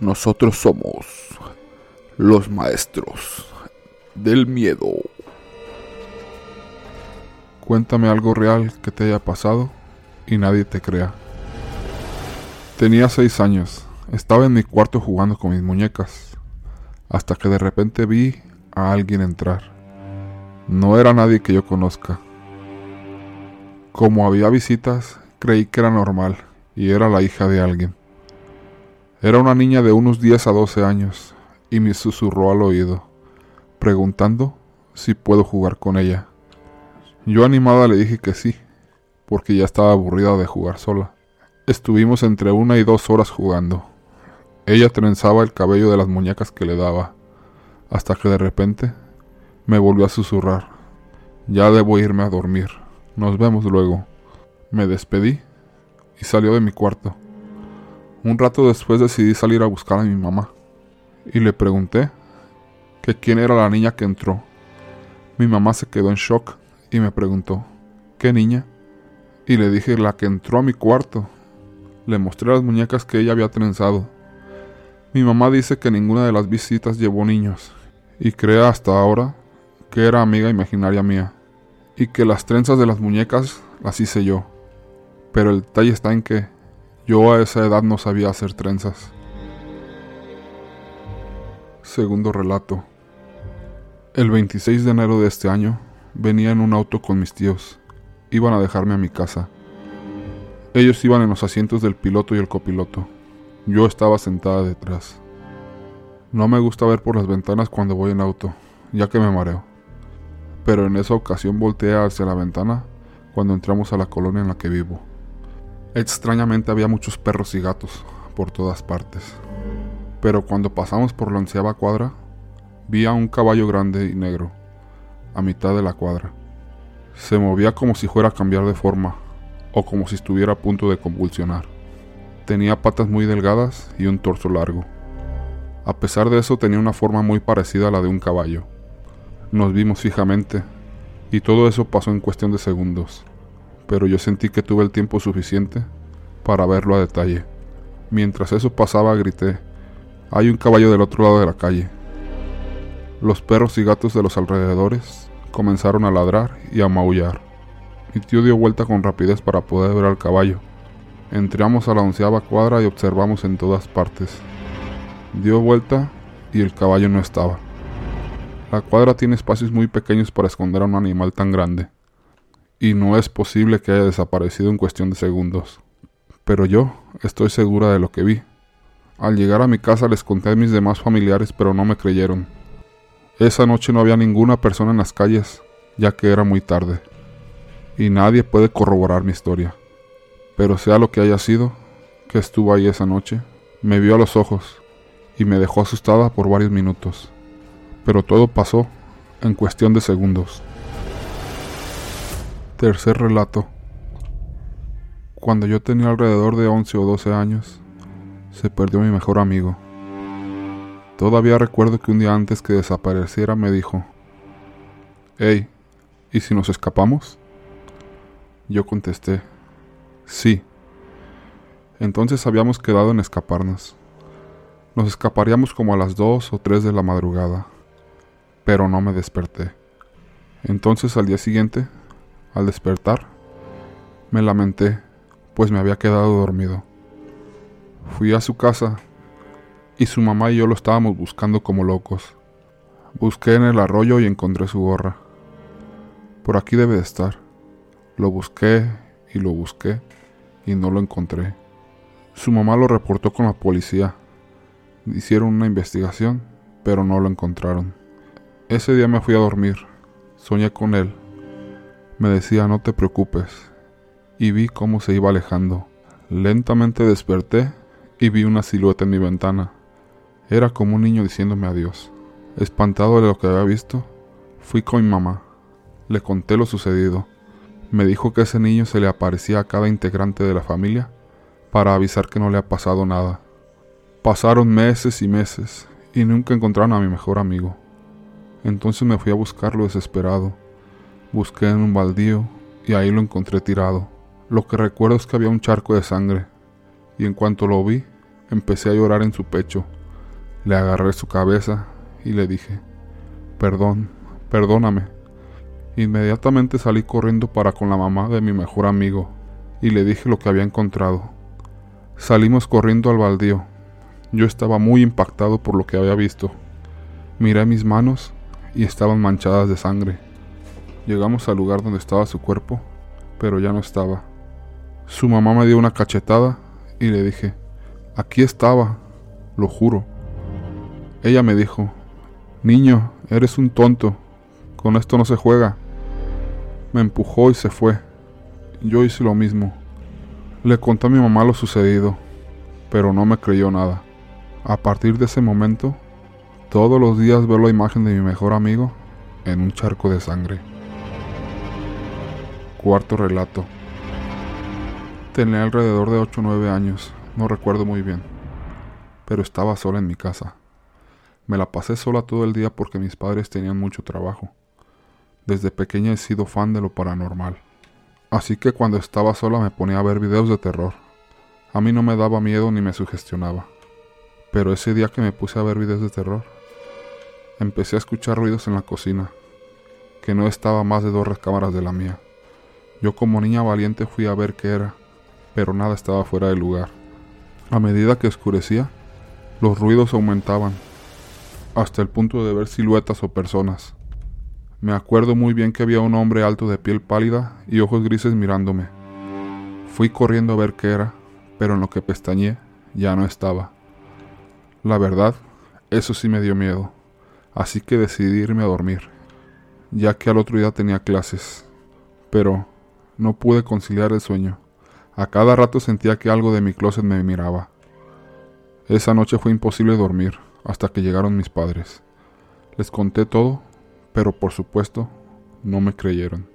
Nosotros somos los maestros del miedo. Cuéntame algo real que te haya pasado y nadie te crea. Tenía seis años. Estaba en mi cuarto jugando con mis muñecas. Hasta que de repente vi a alguien entrar. No era nadie que yo conozca. Como había visitas, creí que era normal y era la hija de alguien. Era una niña de unos 10 a 12 años y me susurró al oído, preguntando si puedo jugar con ella. Yo animada le dije que sí, porque ya estaba aburrida de jugar sola. Estuvimos entre una y dos horas jugando. Ella trenzaba el cabello de las muñecas que le daba, hasta que de repente me volvió a susurrar. Ya debo irme a dormir. Nos vemos luego. Me despedí y salió de mi cuarto. Un rato después decidí salir a buscar a mi mamá y le pregunté que quién era la niña que entró. Mi mamá se quedó en shock y me preguntó, ¿qué niña? Y le dije la que entró a mi cuarto. Le mostré las muñecas que ella había trenzado. Mi mamá dice que ninguna de las visitas llevó niños y cree hasta ahora que era amiga imaginaria mía y que las trenzas de las muñecas las hice yo. Pero el detalle está en que yo a esa edad no sabía hacer trenzas. Segundo relato. El 26 de enero de este año venía en un auto con mis tíos. Iban a dejarme a mi casa. Ellos iban en los asientos del piloto y el copiloto. Yo estaba sentada detrás. No me gusta ver por las ventanas cuando voy en auto, ya que me mareo. Pero en esa ocasión volteé hacia la ventana cuando entramos a la colonia en la que vivo. Extrañamente había muchos perros y gatos por todas partes. Pero cuando pasamos por la onceava cuadra, vi a un caballo grande y negro, a mitad de la cuadra. Se movía como si fuera a cambiar de forma, o como si estuviera a punto de convulsionar. Tenía patas muy delgadas y un torso largo. A pesar de eso tenía una forma muy parecida a la de un caballo. Nos vimos fijamente, y todo eso pasó en cuestión de segundos pero yo sentí que tuve el tiempo suficiente para verlo a detalle. Mientras eso pasaba grité, hay un caballo del otro lado de la calle. Los perros y gatos de los alrededores comenzaron a ladrar y a maullar. Mi tío dio vuelta con rapidez para poder ver al caballo. Entramos a la onceava cuadra y observamos en todas partes. Dio vuelta y el caballo no estaba. La cuadra tiene espacios muy pequeños para esconder a un animal tan grande y no es posible que haya desaparecido en cuestión de segundos. Pero yo estoy segura de lo que vi. Al llegar a mi casa les conté a mis demás familiares, pero no me creyeron. Esa noche no había ninguna persona en las calles, ya que era muy tarde, y nadie puede corroborar mi historia. Pero sea lo que haya sido, que estuvo ahí esa noche, me vio a los ojos y me dejó asustada por varios minutos. Pero todo pasó en cuestión de segundos. Tercer relato. Cuando yo tenía alrededor de 11 o 12 años, se perdió mi mejor amigo. Todavía recuerdo que un día antes que desapareciera me dijo, Hey, ¿y si nos escapamos? Yo contesté, sí. Entonces habíamos quedado en escaparnos. Nos escaparíamos como a las 2 o 3 de la madrugada, pero no me desperté. Entonces al día siguiente al despertar, me lamenté, pues me había quedado dormido. Fui a su casa y su mamá y yo lo estábamos buscando como locos. Busqué en el arroyo y encontré su gorra. Por aquí debe de estar. Lo busqué y lo busqué y no lo encontré. Su mamá lo reportó con la policía. Hicieron una investigación, pero no lo encontraron. Ese día me fui a dormir. Soñé con él me decía no te preocupes, y vi cómo se iba alejando. Lentamente desperté y vi una silueta en mi ventana. Era como un niño diciéndome adiós. Espantado de lo que había visto, fui con mi mamá. Le conté lo sucedido. Me dijo que ese niño se le aparecía a cada integrante de la familia para avisar que no le ha pasado nada. Pasaron meses y meses y nunca encontraron a mi mejor amigo. Entonces me fui a buscarlo desesperado Busqué en un baldío y ahí lo encontré tirado. Lo que recuerdo es que había un charco de sangre y en cuanto lo vi Empecé a llorar en su pecho. Le agarré su cabeza y le dije, perdón, perdóname. Inmediatamente salí corriendo para con la mamá de mi mejor amigo y le dije lo que había encontrado. Salimos corriendo al baldío. Yo estaba muy impactado por lo que había visto. Miré mis manos y estaban manchadas de sangre. Llegamos al lugar donde estaba su cuerpo, pero ya no estaba. Su mamá me dio una cachetada y le dije, aquí estaba, lo juro. Ella me dijo, niño, eres un tonto, con esto no se juega. Me empujó y se fue. Yo hice lo mismo. Le conté a mi mamá lo sucedido, pero no me creyó nada. A partir de ese momento, todos los días veo la imagen de mi mejor amigo en un charco de sangre. Cuarto relato. Tenía alrededor de 8 o 9 años, no recuerdo muy bien, pero estaba sola en mi casa. Me la pasé sola todo el día porque mis padres tenían mucho trabajo. Desde pequeña he sido fan de lo paranormal, así que cuando estaba sola me ponía a ver videos de terror. A mí no me daba miedo ni me sugestionaba, pero ese día que me puse a ver videos de terror, empecé a escuchar ruidos en la cocina, que no estaba más de dos recámaras de la mía. Yo como niña valiente fui a ver qué era, pero nada estaba fuera de lugar. A medida que oscurecía, los ruidos aumentaban, hasta el punto de ver siluetas o personas. Me acuerdo muy bien que había un hombre alto de piel pálida y ojos grises mirándome. Fui corriendo a ver qué era, pero en lo que pestañé ya no estaba. La verdad, eso sí me dio miedo, así que decidí irme a dormir, ya que al otro día tenía clases. Pero no pude conciliar el sueño. A cada rato sentía que algo de mi closet me miraba. Esa noche fue imposible dormir hasta que llegaron mis padres. Les conté todo, pero por supuesto no me creyeron.